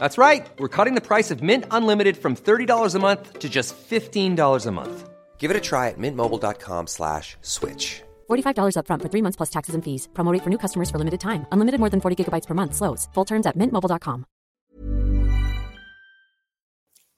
That's right. We're cutting the price of Mint Unlimited from $30 a month to just $15 a month. Give it a try at mintmobile.com slash switch. $45 upfront for three months plus taxes and fees. Promo rate for new customers for limited time. Unlimited more than 40 gigabytes per month. Slows. Full terms at mintmobile.com.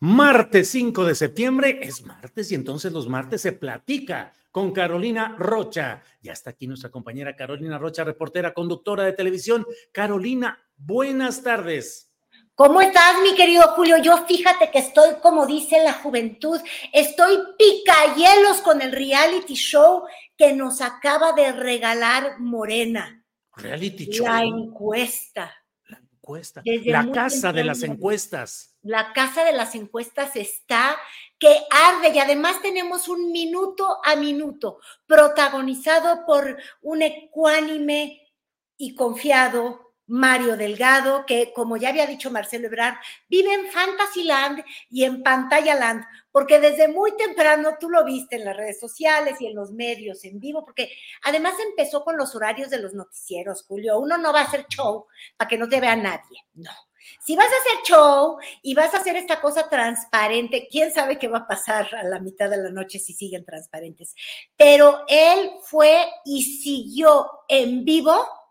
Martes 5 de septiembre es martes y entonces los martes se platica con Carolina Rocha. Ya está aquí nuestra compañera Carolina Rocha, reportera, conductora de televisión. Carolina, buenas tardes. ¿Cómo estás, mi querido Julio? Yo fíjate que estoy, como dice la juventud, estoy picahielos con el reality show que nos acaba de regalar Morena. Reality show. La encuesta. La encuesta. Desde la casa de las encuestas. La casa de las encuestas está que arde y además tenemos un minuto a minuto protagonizado por un ecuánime y confiado Mario Delgado, que como ya había dicho Marcelo Ebrard, vive en Fantasyland y en Pantalla Land, porque desde muy temprano tú lo viste en las redes sociales y en los medios en vivo, porque además empezó con los horarios de los noticieros, Julio. Uno no va a hacer show para que no te vea nadie, no. Si vas a hacer show y vas a hacer esta cosa transparente, quién sabe qué va a pasar a la mitad de la noche si siguen transparentes. Pero él fue y siguió en vivo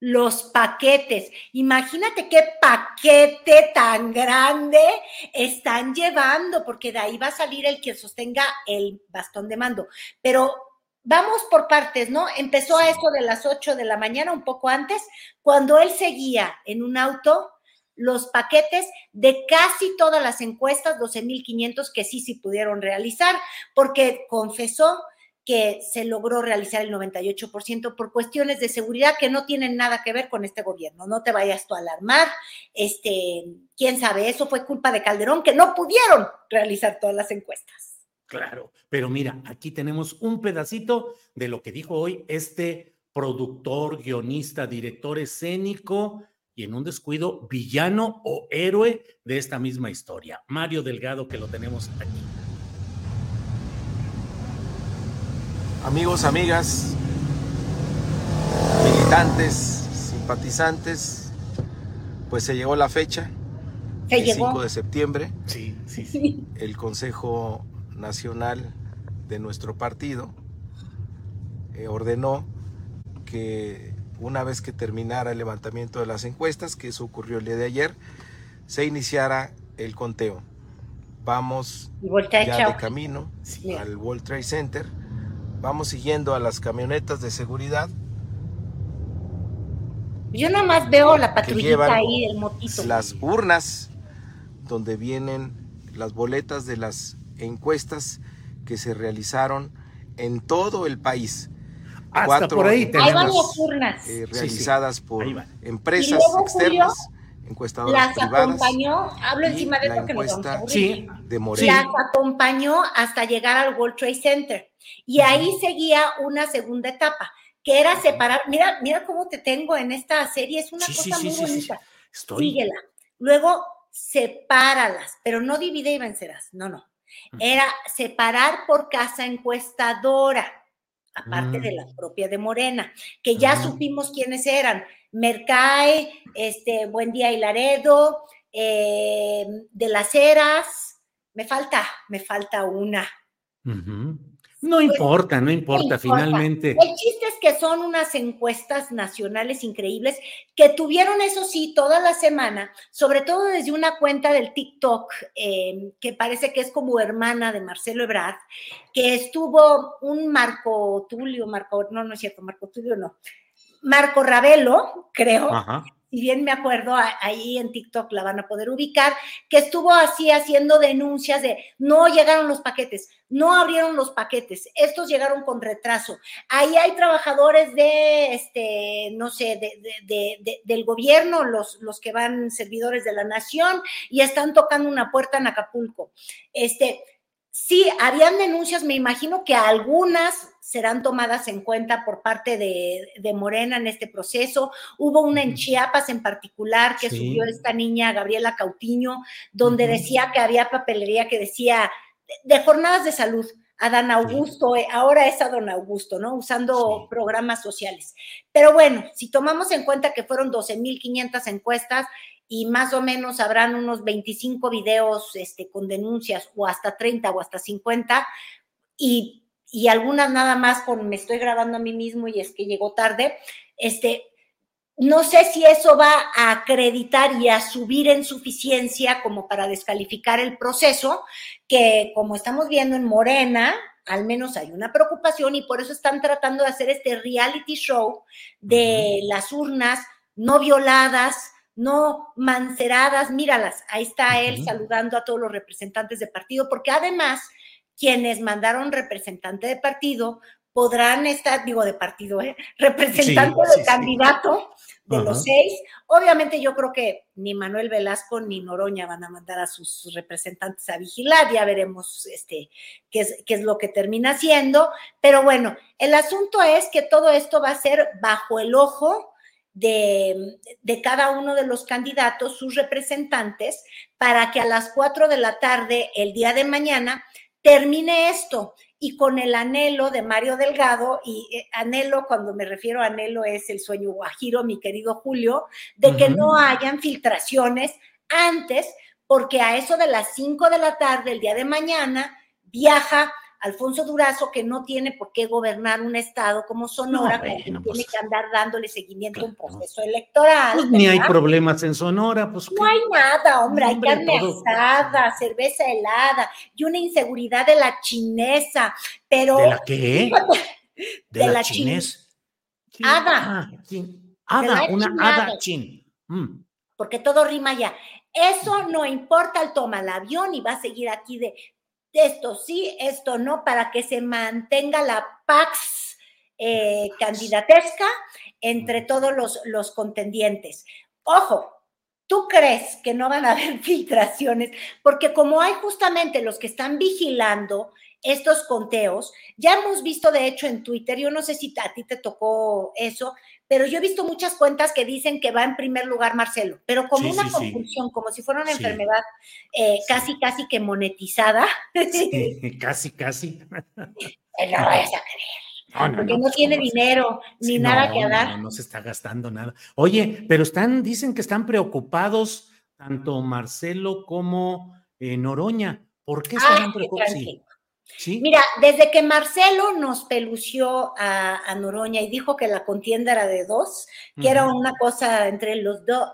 los paquetes. Imagínate qué paquete tan grande están llevando, porque de ahí va a salir el que sostenga el bastón de mando. Pero vamos por partes, ¿no? Empezó a eso de las 8 de la mañana, un poco antes, cuando él seguía en un auto los paquetes de casi todas las encuestas, 12.500 que sí, sí pudieron realizar, porque confesó que se logró realizar el 98% por cuestiones de seguridad que no tienen nada que ver con este gobierno. No te vayas tú a alarmar. Este, quién sabe, eso fue culpa de Calderón que no pudieron realizar todas las encuestas. Claro, pero mira, aquí tenemos un pedacito de lo que dijo hoy este productor, guionista, director escénico y en un descuido villano o héroe de esta misma historia. Mario Delgado, que lo tenemos aquí. Amigos, amigas, militantes, simpatizantes, pues se llegó la fecha, Se el llegó. 5 de septiembre, Sí, sí, sí. el Consejo Nacional de nuestro partido eh, ordenó que una vez que terminara el levantamiento de las encuestas, que eso ocurrió el día de ayer, se iniciara el conteo. Vamos ya de camino Sí. al World Trade Center. Vamos siguiendo a las camionetas de seguridad Yo nada más veo la patrullita ahí, el motito. las urnas donde vienen las boletas de las encuestas que se realizaron en todo el país. Hasta Cuatro por ahí Ahí tenemos. van las urnas. eh, Sí, sí. realizadas por empresas Y luego, externas, encuestadoras Las privadas acompañó, hablo encima de esto que aburrir. Sí, de. Las acompañó hasta llegar al World Trade Center. Y ahí seguía una segunda etapa, que era separar. Mira, mira cómo te tengo en esta serie, es una Sí, cosa sí, muy sí, bonita. estoy. Síguela. Luego, sepáralas, pero no divide y vencerás. No, no. Era separar por casa encuestadora, aparte de la Mm. propia de Morena, que ya Mm. supimos quiénes eran. Mercay, este, Buen Día y Laredo, eh, de las Heras. Me falta, me falta una. Ujú. No importa, no importa, finalmente. El chiste es que son unas encuestas nacionales increíbles que tuvieron, eso sí, toda la semana, sobre todo desde una cuenta del TikTok, eh, que parece que es como hermana de Marcelo Ebrard, que estuvo un Marco Tulio, Marco, no, no es cierto, Marco Tulio no, Marco Ravelo, creo, Ajá si bien me acuerdo, ahí en TikTok la van a poder ubicar, que estuvo así haciendo denuncias de no llegaron los paquetes, no abrieron los paquetes, estos llegaron con retraso. Ahí hay trabajadores de, este, no sé, de, del gobierno, los, los que van servidores de la nación y están tocando una puerta en Acapulco. Este, sí, habían denuncias, me imagino que algunas serán tomadas en cuenta por parte de, Morena en este proceso. Hubo una en Chiapas en particular que subió esta niña, Gabriela Cautiño, donde decía que había papelería que decía de, jornadas de salud. A Dan Augusto, eh, ahora es a Don Augusto, ¿no? Usando programas sociales. Pero bueno, si tomamos en cuenta que fueron 12.500 encuestas y más o menos habrán unos 25 videos este, con denuncias o hasta 30 o hasta 50 y y algunas nada más con me estoy grabando a mí mismo y es que llegó tarde, este, no sé si eso va a acreditar y a subir en suficiencia como para descalificar el proceso, que como estamos viendo en Morena, al menos hay una preocupación y por eso están tratando de hacer este reality show de las urnas no violadas, no manceradas, míralas, ahí está él saludando a todos los representantes de partido, porque además quienes mandaron representante de partido podrán estar, digo de partido, ¿eh? representante de candidato de los seis. Obviamente yo creo que ni Manuel Velasco ni Noroña van a mandar a sus representantes a vigilar, ya veremos este, qué, es, qué es lo que termina haciendo, pero bueno, el asunto es que todo esto va a ser bajo el ojo de, de, cada uno de los candidatos, sus representantes, para que a las cuatro de la tarde el día de mañana termine esto. Y con el anhelo de Mario Delgado, y eh, anhelo, cuando me refiero a anhelo, es el sueño guajiro, mi querido Julio, de que no hayan filtraciones antes, porque a eso de las 5 de la tarde, el día de mañana, viaja Alfonso Durazo, que no tiene por qué gobernar un estado como Sonora, que tiene pues que andar dándole seguimiento a un proceso electoral. Pues ni hay problemas en Sonora, pues. No hay nada, hombre, hay carne asada, cerveza helada y una inseguridad de la chinesa, pero. ¿De la qué? De, la, chinesa. Hada. Hada, una hada chin. Mm. Porque todo rima ya. Eso no importa, él toma el avión y va a seguir aquí de esto sí, esto no, para que se mantenga la pax eh, candidatesca entre todos los, los contendientes. Ojo, ¿Tú crees que no van a haber filtraciones? Porque como hay justamente los que están vigilando estos conteos, ya hemos visto de hecho en Twitter, yo no sé si a ti te tocó eso, pero yo he visto muchas cuentas que dicen que va en primer lugar Marcelo, pero como una compulsión, como si fuera una enfermedad eh, casi, casi que monetizada. casi, casi. no vayas a creer. porque no, tiene dinero ni nada que dar. No, no se está gastando nada. Oye, pero están, dicen que están preocupados tanto Marcelo como eh, Noroña. ¿Por qué están preocupados? Mira, desde que Marcelo nos pelució a, Noroña y dijo que la contienda era de dos, que era una cosa entre los dos,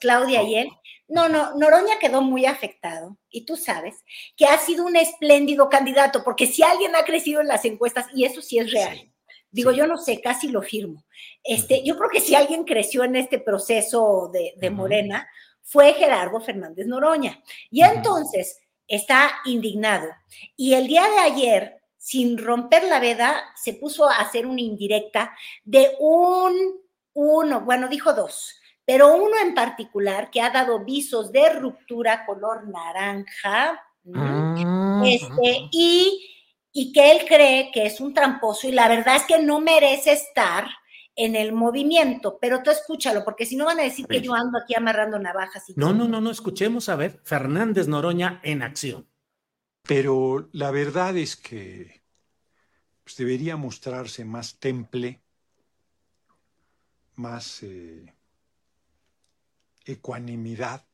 Claudia y él, no, no, Noroña quedó muy afectado. Y tú sabes que ha sido un espléndido candidato, porque si alguien ha crecido en las encuestas, y eso sí es real, digo, yo no sé, casi lo firmo. Este, Yo creo que si alguien creció en este proceso de, Morena, fue Gerardo Fernández Noroña. Y entonces está indignado. Y el día de ayer, sin romper la veda, se puso a hacer una indirecta de un, uno, bueno, dijo dos, pero uno en particular que ha dado visos de ruptura color naranja, ah, este, y, y que él cree que es un tramposo y la verdad es que no merece estar en el movimiento, pero tú escúchalo, porque si no van a decir que yo ando aquí amarrando navajas. Y no, no, no, no, escuchemos a ver, Fernández Noroña en acción. Pero la verdad es que pues, debería mostrarse más temple, más eh, ecuanimidad,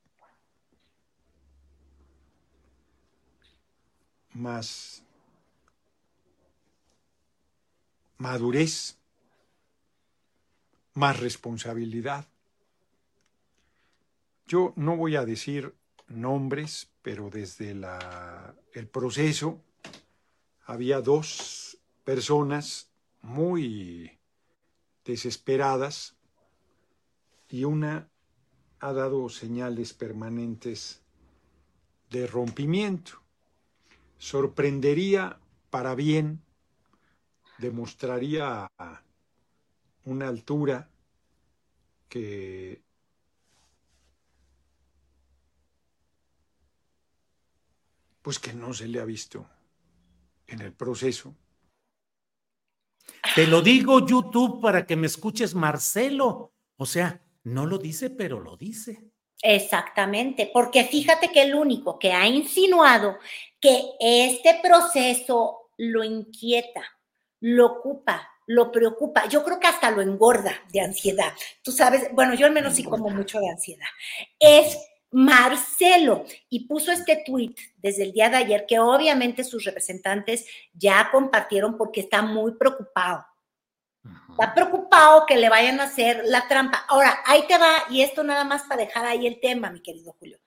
más madurez, más responsabilidad. Yo no voy a decir nombres, pero desde el proceso había dos personas muy desesperadas y una ha dado señales permanentes de rompimiento. Sorprendería para bien, demostraría una altura que pues que no se le ha visto en el proceso. Te lo digo YouTube para que me escuches Marcelo. O sea, no lo dice, pero lo dice. Exactamente, porque fíjate que el único que ha insinuado que este proceso lo inquieta, lo ocupa, lo preocupa, yo creo que hasta lo engorda de ansiedad. Tú sabes, bueno, yo al menos sí como mucho de ansiedad. Es Marcelo y puso este tweet desde el día de ayer que obviamente sus representantes ya compartieron porque está muy preocupado. Está preocupado que le vayan a hacer la trampa. Ahora, ahí te va, y esto nada más para dejar ahí el tema, mi querido Julio.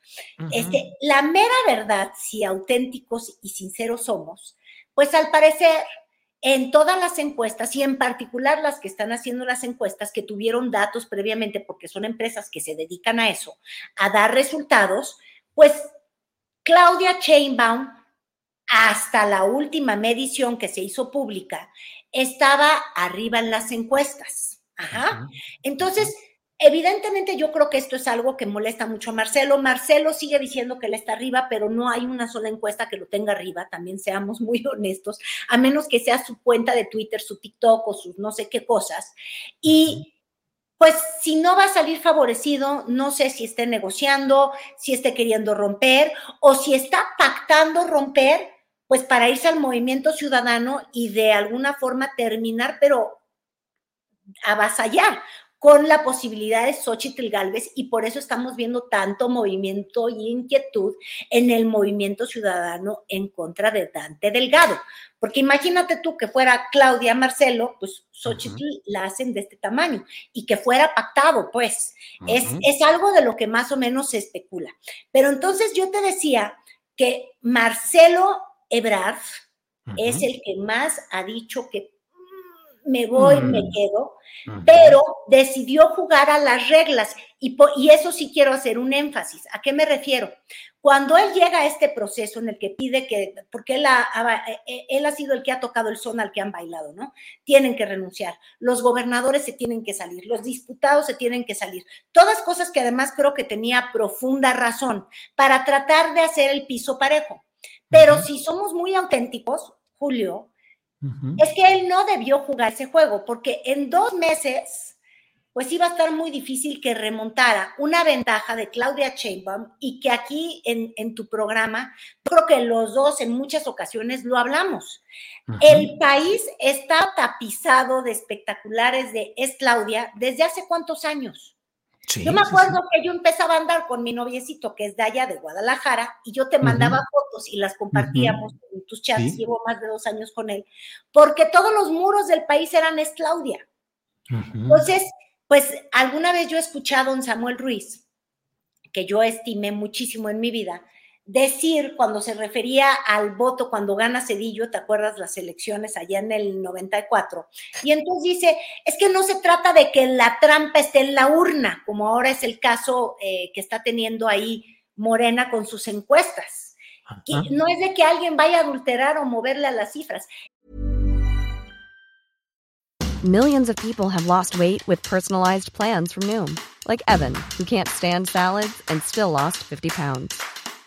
este, la mera verdad, si auténticos y sinceros somos, pues al parecer en todas las encuestas y en particular las que están haciendo las encuestas que tuvieron datos previamente porque son empresas que se dedican a eso, a dar resultados, pues Claudia Chainbaum hasta la última medición que se hizo pública estaba arriba en las encuestas. Ajá. Entonces, Evidentemente yo creo que esto es algo que molesta mucho a Marcelo. Marcelo sigue diciendo que él está arriba, pero no hay una sola encuesta que lo tenga arriba, también seamos muy honestos, a menos que sea su cuenta de Twitter, su TikTok o sus no sé qué cosas. Y pues si no va a salir favorecido, no sé si esté negociando, si esté queriendo romper o si está pactando romper, pues para irse al movimiento ciudadano y de alguna forma terminar, pero avasallar, con la posibilidad de Xochitl Galvez y por eso estamos viendo tanto movimiento y inquietud en el movimiento ciudadano en contra de Dante Delgado. Porque imagínate tú que fuera Claudia Marcelo, pues Xochitl la hacen de este tamaño y que fuera pactado, pues es, es algo de lo que más o menos se especula. Pero entonces yo te decía que Marcelo Ebrard es el que más ha dicho que me voy, me mm. quedo, pero decidió jugar a las reglas y, y, eso sí quiero hacer un énfasis. ¿A qué me refiero? Cuando él llega a este proceso en el que pide que, porque él ha, eh, eh, él ha sido el que ha tocado el son al que han bailado, ¿no? Tienen que renunciar, los gobernadores se tienen que salir, los diputados se tienen que salir, todas cosas que además creo que tenía profunda razón para tratar de hacer el piso parejo. Pero si somos muy auténticos, Julio, es que él no debió jugar ese juego, porque en dos meses, pues iba a estar muy difícil que remontara. Una ventaja de Claudia Sheinbaum y que aquí en, tu programa, creo que los dos en muchas ocasiones lo hablamos. El país está tapizado de espectaculares de Es Claudia desde hace cuántos años yo me acuerdo que yo empezaba a andar con mi noviecito, que es de allá de Guadalajara, y yo te mandaba fotos y las compartíamos en tus chats. Llevo más de dos años con él, porque todos los muros del país eran es Claudia. Entonces, pues alguna vez yo he escuchado a don Samuel Ruiz, que yo estimé muchísimo en mi vida, decir cuando se refería al voto cuando gana Cedillo, ¿te acuerdas las elecciones allá en el 94? Y entonces dice, es que no se trata de que la trampa esté en la urna, como ahora es el caso eh, que está teniendo ahí Morena con sus encuestas. no es de que alguien vaya a adulterar o moverle a las cifras. Millions of people have lost weight with personalized plans from Noom, like Evan, who can't stand salads and still lost 50 pounds.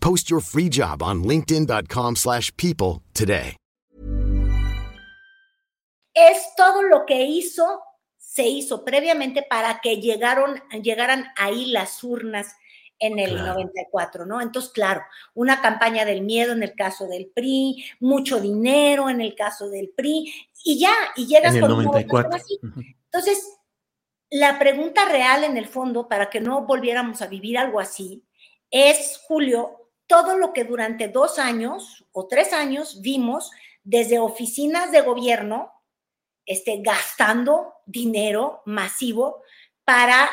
Post your free job on linkedin.com/people slash people today. Es todo lo que hizo, se hizo previamente para que llegaron, llegaran ahí las urnas en el Claro. 94, ¿no? Entonces, claro, una campaña del miedo en el caso del PRI, mucho dinero en el caso del PRI, y ya, y llegas En el con una votación 94. así. Entonces, la pregunta real en el fondo, para que no volviéramos a vivir algo así, es, Julio, todo lo que durante dos años o tres años vimos desde oficinas de gobierno, este, gastando dinero masivo para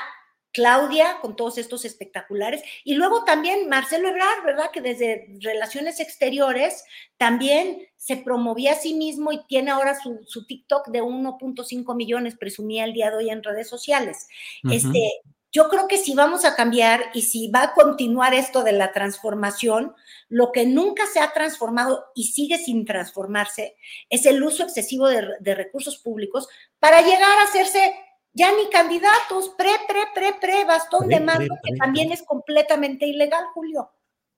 Claudia con todos estos espectaculares. Y luego también Marcelo Ebrard, ¿verdad? Que desde Relaciones Exteriores también se promovía a sí mismo y tiene ahora su, su TikTok de 1.5 millones, presumía el día de hoy en redes sociales. Este, yo creo que si vamos a cambiar y si va a continuar esto de la transformación, lo que nunca se ha transformado y sigue sin transformarse es el uso excesivo de, de recursos públicos para llegar a hacerse ya ni candidatos, pre, pre, pre, pre, bastón Pre, de mando, pre, que también es completamente ilegal, Julio.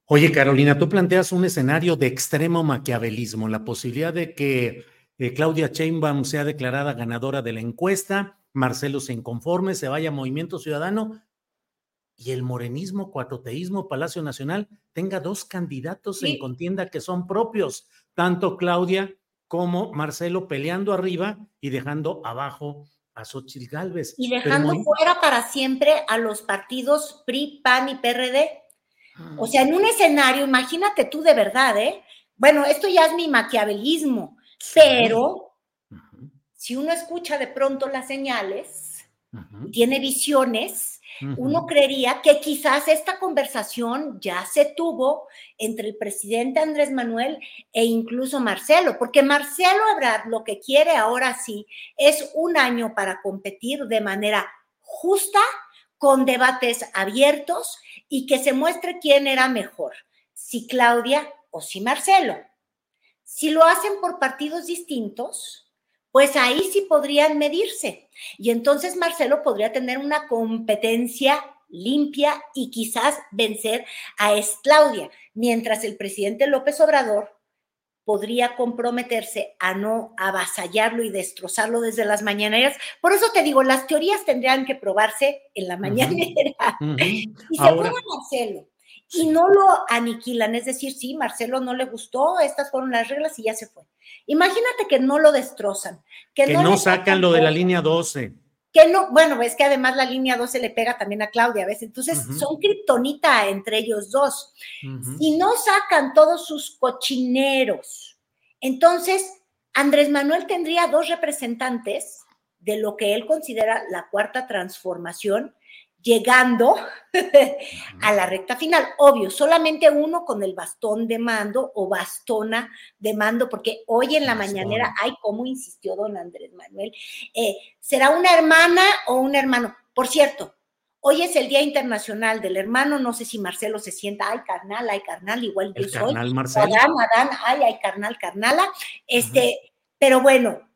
Oye, Carolina, tú planteas un escenario de extremo maquiavelismo, la posibilidad de que eh, Claudia Sheinbaum sea declarada ganadora de la encuesta, Marcelo se inconforme, se vaya a Movimiento Ciudadano y el morenismo, cuatroteísmo, Palacio Nacional tenga dos candidatos en contienda que son propios, tanto Claudia como Marcelo peleando arriba y dejando abajo a Xochitl Gálvez. Y dejando fuera para siempre a los partidos PRI, PAN y PRD. O sea, en un escenario, imagínate tú de verdad, ¿eh? Bueno, esto ya es mi maquiavelismo, pero si uno escucha de pronto las señales tiene visiones, uno creería que quizás esta conversación ya se tuvo entre el presidente Andrés Manuel e incluso Marcelo, porque Marcelo Ebrard lo que quiere ahora sí es un año para competir de manera justa, con debates abiertos y que se muestre quién era mejor, si Claudia o si Marcelo. Si lo hacen por partidos distintos, pues ahí sí podrían medirse. Y entonces Marcelo podría tener una competencia limpia y quizás vencer a Claudia, mientras el presidente López Obrador podría comprometerse a no avasallarlo y destrozarlo desde las mañaneras. Por eso te digo, las teorías tendrían que probarse en la mañanera. Y se Ahora- pone Marcelo. Y no lo aniquilan, es decir, sí, Marcelo no le gustó, estas fueron las reglas y ya se fue. Imagínate que no lo destrozan, que, que no, no sacan lo de la línea 12. que no, bueno, es que además la línea 12 le pega también a Claudia a veces, entonces son kriptonita entre ellos dos. Ujú. Si no sacan todos sus cochineros, entonces Andrés Manuel tendría dos representantes de lo que él considera la cuarta transformación, llegando a la recta final. Obvio, solamente uno con el bastón de mando o bastona de mando, porque hoy en la Bastón. mañanera, ay, cómo insistió don Andrés Manuel, eh, será una hermana o un hermano. Por cierto, hoy es el Día Internacional del Hermano, no sé si Marcelo se sienta, ay, carnal, ay, carnal, igual yo El soy. carnal Marcelo. Adán, Adán, ay, ay, carnal, carnala. Este, pero bueno,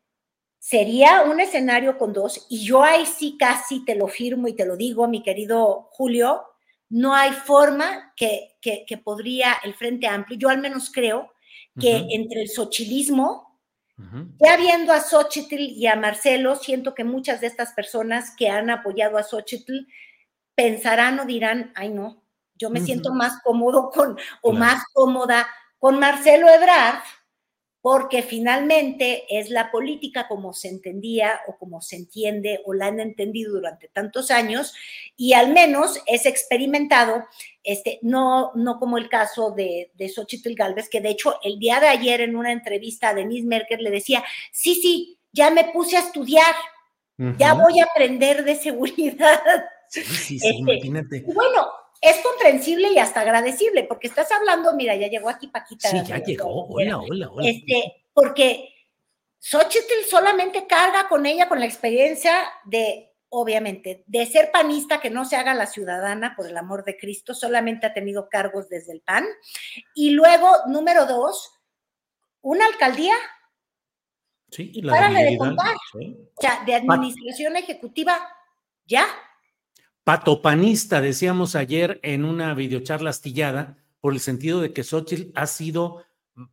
sería un escenario con dos, y yo ahí sí casi te lo firmo y te lo digo, mi querido Julio, no hay forma que, que, que podría el Frente Amplio, yo al menos creo que entre el sochilismo, ya viendo a Xochitl y a Marcelo, siento que muchas de estas personas que han apoyado a Xochitl pensarán o dirán, ay no, yo me siento más cómodo con, o Claro. más cómoda con Marcelo Ebrard, porque finalmente es la política como se entendía o como se entiende o la han entendido durante tantos años y al menos es experimentado, este, no, no como el caso de, de Xochitl Galvez, que de hecho el día de ayer en una entrevista a Denise Merkel le decía, sí, sí, ya me puse a estudiar, ya voy a aprender de seguridad. Sí, sí, sí, Este, imagínate. Bueno, es comprensible y hasta agradecible, porque estás hablando, mira, ya llegó aquí Paquita. Sí, ya llegó. Hola, hola, hola. Este, porque Xochitl solamente carga con ella con la experiencia de, obviamente, de ser panista, que no se haga la ciudadana, por el amor de Cristo, solamente ha tenido cargos desde el PAN. Y luego, número dos, una alcaldía. Sí, y la párale de contar. sí. O sea, de administración ejecutiva, ya. Patopanista, decíamos ayer en una videocharla astillada, por el sentido de que Xochitl ha sido,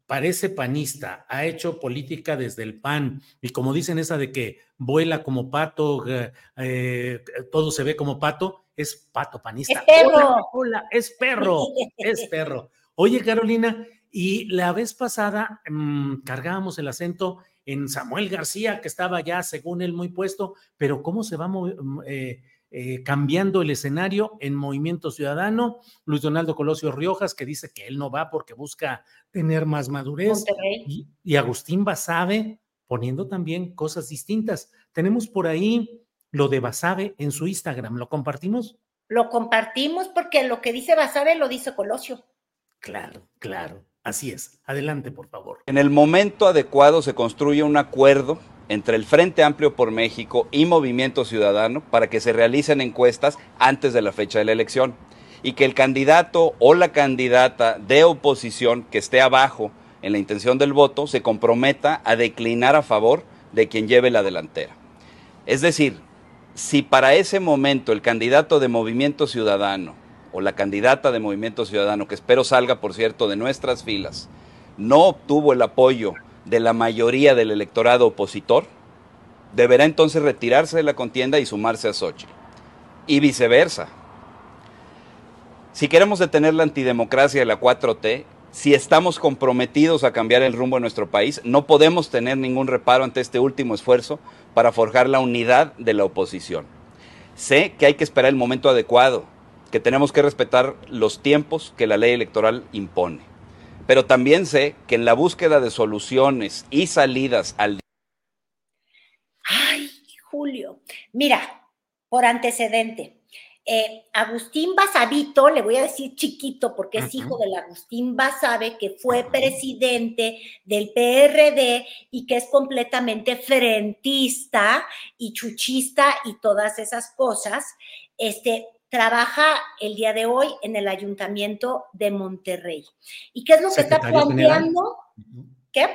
parece panista, ha hecho política desde el PAN, y como dicen esa de que vuela como pato, eh, eh, todo se ve como pato, es pato panista. Es perro. Hola, hola, es perro, es perro. Oye, Carolina, y la vez pasada mm, cargábamos el acento en Samuel García, que estaba ya, según él, muy puesto, pero ¿cómo se va mm, eh, eh, cambiando el escenario en Movimiento Ciudadano? Luis Donaldo Colosio Riojas, que dice que él no va porque busca tener más madurez. Y, y Agustín Basabe poniendo también cosas distintas. Tenemos por ahí lo de Basabe en su Instagram. ¿Lo compartimos? Lo compartimos porque lo que dice Basabe lo dice Colosio. Claro, claro. Así es. Adelante, por favor. En el momento adecuado se construye un acuerdo entre el Frente Amplio por México y Movimiento Ciudadano para que se realicen encuestas antes de la fecha de la elección y que el candidato o la candidata de oposición que esté abajo en la intención del voto se comprometa a declinar a favor de quien lleve la delantera. Es decir, si para ese momento el candidato de Movimiento Ciudadano o la candidata de Movimiento Ciudadano, que espero salga, por cierto, de nuestras filas, no obtuvo el apoyo de la mayoría del electorado opositor, deberá entonces retirarse de la contienda y sumarse a Xochitl. Y viceversa. Si queremos detener la antidemocracia de la 4T, si estamos comprometidos a cambiar el rumbo de nuestro país, no podemos tener ningún reparo ante este último esfuerzo para forjar la unidad de la oposición. Sé que hay que esperar el momento adecuado, que tenemos que respetar los tiempos que la ley electoral impone. Pero también sé que en la búsqueda de soluciones y salidas al Ay, Julio. Mira, por antecedente, eh, Agustín Basavito, le voy a decir chiquito porque es hijo del Agustín Basabe, que fue presidente del PRD y que es completamente frentista y chuchista y todas esas cosas, este, trabaja el día de hoy en el ayuntamiento de Monterrey. ¿Y qué es lo que está general. planteando? ¿Qué?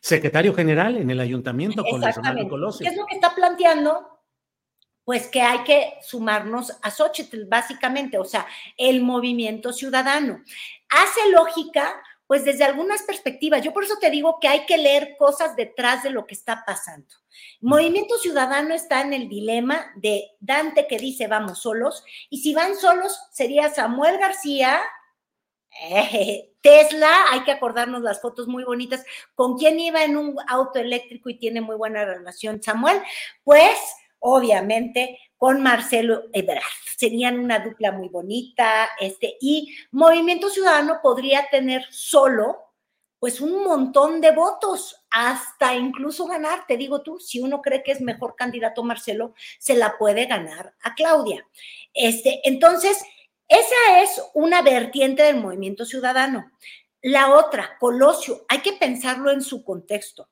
Secretario general en el ayuntamiento con Exactamente. ¿Qué es lo que está planteando? Pues que hay que sumarnos a Xochitl, básicamente, o sea, el movimiento ciudadano. Hace lógica, pues desde algunas perspectivas. Yo por eso te digo que hay que leer cosas detrás de lo que está pasando. Movimiento Ciudadano está en el dilema de Dante que dice vamos solos, y si van solos sería Samuel García, eh, Tesla, hay que acordarnos las fotos muy bonitas, con quién iba en un auto eléctrico y tiene muy buena relación Samuel, pues obviamente con Marcelo Ebrard. Serían una dupla muy bonita, este, y Movimiento Ciudadano podría tener solo pues un montón de votos, hasta incluso ganar, te digo tú, si uno cree que es mejor candidato Marcelo, se la puede ganar a Claudia. Este, entonces, esa es una vertiente del movimiento ciudadano. La otra, Colosio, hay que pensarlo en su contexto.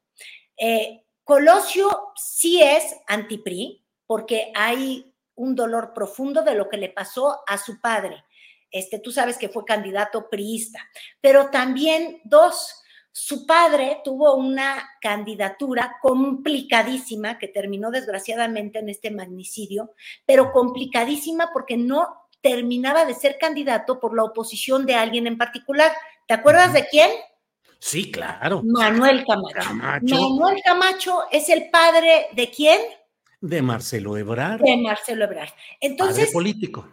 Eh, Colosio sí es antipri, porque hay un dolor profundo de lo que le pasó a su padre. Este, tú sabes que fue candidato priista, pero también dos, su padre tuvo una candidatura complicadísima que terminó desgraciadamente en este magnicidio, pero complicadísima porque no terminaba de ser candidato por la oposición de alguien en particular. ¿Te acuerdas de quién? Sí, claro. Manuel Camacho. Camacho. Manuel Camacho es el padre de quién? De Marcelo Ebrard. De Marcelo Ebrard. padre Entonces, político.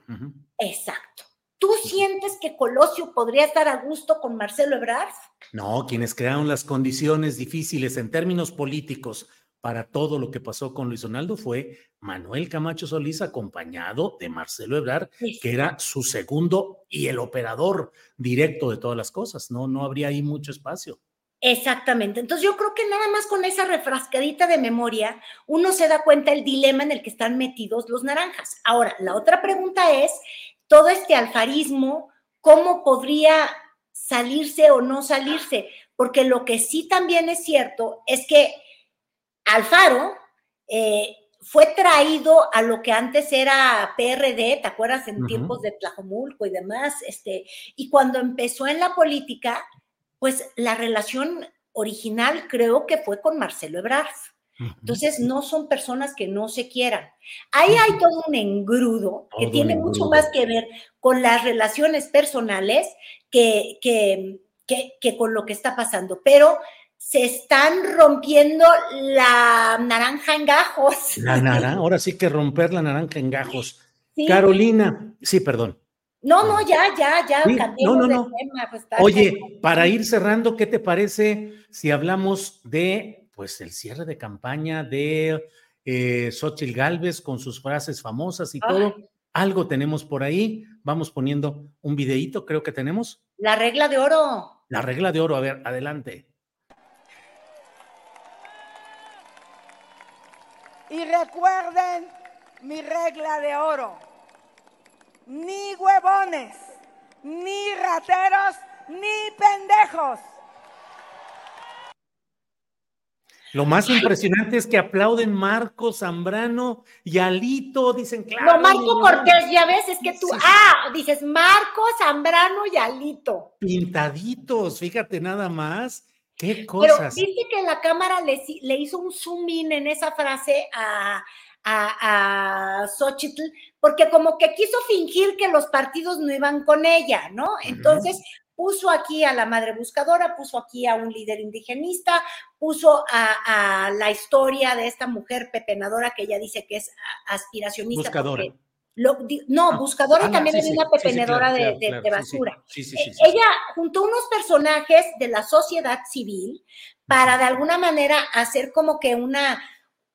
Exacto. ¿Tú sientes que Colosio podría estar a gusto con Marcelo Ebrard? No, quienes crearon las condiciones difíciles en términos políticos para todo lo que pasó con Luis Donaldo fue Manuel Camacho Solís acompañado de Marcelo Ebrard, Sí. que era su segundo y el operador directo de todas las cosas. No, no habría ahí mucho espacio. Exactamente. Entonces yo creo que nada más con esa refrascadita de memoria, uno se da cuenta el dilema en el que están metidos los naranjas. Ahora, la otra pregunta es, todo este alfarismo, ¿cómo podría salirse o no salirse? Porque lo que sí también es cierto es que Alfaro eh, fue traído a lo que antes era PRD, ¿te acuerdas? En tiempos de Tlajomulco y demás, este, y cuando empezó en la política, pues la relación original creo que fue con Marcelo Ebrard. Entonces, no son personas que no se quieran. Ahí hay todo un engrudo que tiene mucho más que ver con las relaciones personales que, que, que, con lo que está pasando. Pero se están rompiendo la naranja en gajos. La naranja, ahora sí que romper la naranja en gajos. Carolina, sí, perdón. No, no, ya, ya, ya, no, no, no. Pues, Oye, para ir cerrando, ¿qué te parece si hablamos de, pues, el cierre de campaña de eh, Xochitl Galvez con sus frases famosas y todo? Algo tenemos por ahí. Vamos poniendo un videíto, creo que tenemos. La regla de oro. La regla de oro, a ver, adelante. Y recuerden mi regla de oro ni huevones, ni rateros, ni pendejos. Lo más impresionante es que aplauden Marco Zambrano y Alito, dicen claro. No, Marco Cortés, ya ves, es que tú, ah, dices Marco Zambrano y Alito. Pintaditos, fíjate nada más. Qué cosas. Pero viste que la cámara le, le hizo un zoom in en esa frase a, a, a Xochitl, porque como que quiso fingir que los partidos no iban con ella, ¿no? Entonces puso aquí a la madre buscadora, puso aquí a un líder indigenista, puso a, la historia de esta mujer pepenadora que ella dice que es aspiracionista. Buscadora. no, ah, buscadora y también es una pepenadora de, basura. ella juntó unos personajes de la sociedad civil para de alguna manera hacer como que una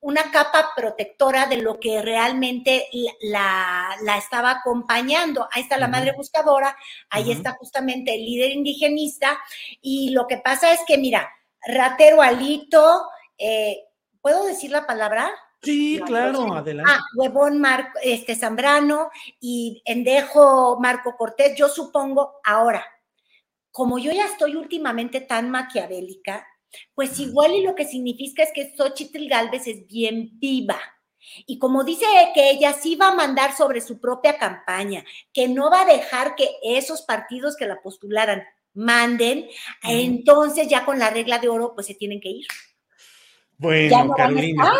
una capa protectora de lo que realmente la, estaba acompañando. Ahí está la madre buscadora, ahí está justamente el líder indigenista, y lo que pasa es que, mira, ratero alito, eh, ¿puedo decir la palabra? Sí, claro, adelante. Ah, huevón Marco, este Zambrano y endejo Marco Cortés, yo supongo, ahora, como yo ya estoy últimamente tan maquiavélica, pues igual y lo que significa es que Xochitl Galvez es bien viva. Y como dice que ella sí va a mandar sobre su propia campaña, que no va a dejar que esos partidos que la postularan manden, entonces ya con la regla de oro pues se tienen que ir. Bueno, Carolina,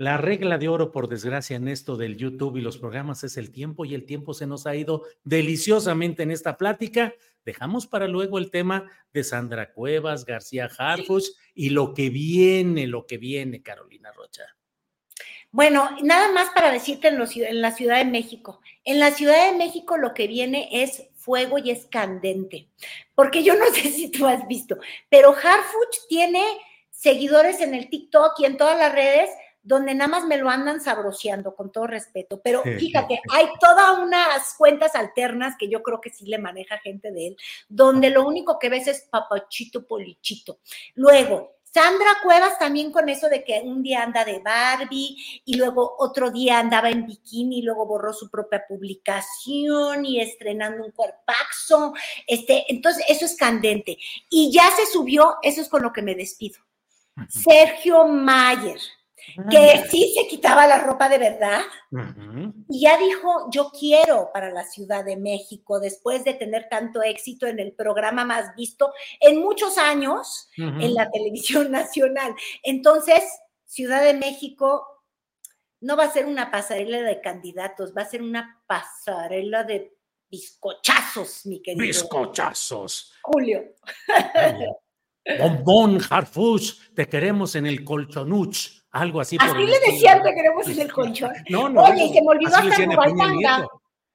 la regla de oro, por desgracia, en esto del YouTube y los programas es el tiempo y el tiempo se nos ha ido deliciosamente en esta plática. Dejamos para luego el tema de Sandra Cuevas, García Harfuch y lo que viene, lo que viene, Carolina Rocha. Bueno, nada más para decirte en, en la Ciudad de México. En la Ciudad de México lo que viene es fuego y es candente. Porque yo no sé si tú has visto, pero Harfuch tiene seguidores en el TikTok y en todas las redes donde nada más me lo andan sabroseando, con todo respeto. Pero fíjate, hay todas unas cuentas alternas que yo creo que sí le maneja gente de él, donde lo único que ves es papachito polichito. Luego, Sandra Cuevas también con eso de que un día anda de Barbie y luego otro día andaba en bikini y luego borró su propia publicación y estrenando un cuerpaxo. Este, entonces, eso es candente. Y ya se subió, eso es con lo que me despido. Sergio Mayer que sí se quitaba la ropa de verdad y ya dijo, yo quiero para la Ciudad de México, después de tener tanto éxito en el programa más visto en muchos años en la televisión nacional. Entonces, Ciudad de México no va a ser una pasarela de candidatos, va a ser una pasarela de bizcochazos, mi querido. Bizcochazos. Julio. Bombón, Harfush, te queremos en el colchonuch algo así. Así le decían que queremos en el colchón. No, no. Oye, se me olvidó hasta Rubaltanga.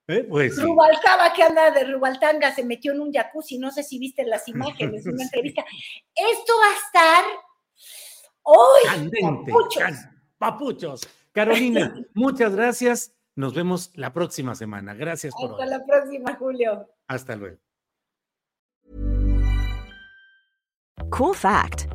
¿Eh? Pues, Rubalcaba que anda de Rubaltanga, se metió en un jacuzzi, no sé si viste las imágenes, una entrevista. Esto va a estar hoy. Candente, papuchos. papuchos. Carolina, muchas gracias. Nos vemos la próxima semana. Gracias por Hasta la próxima, Julio. Hasta luego. Cool fact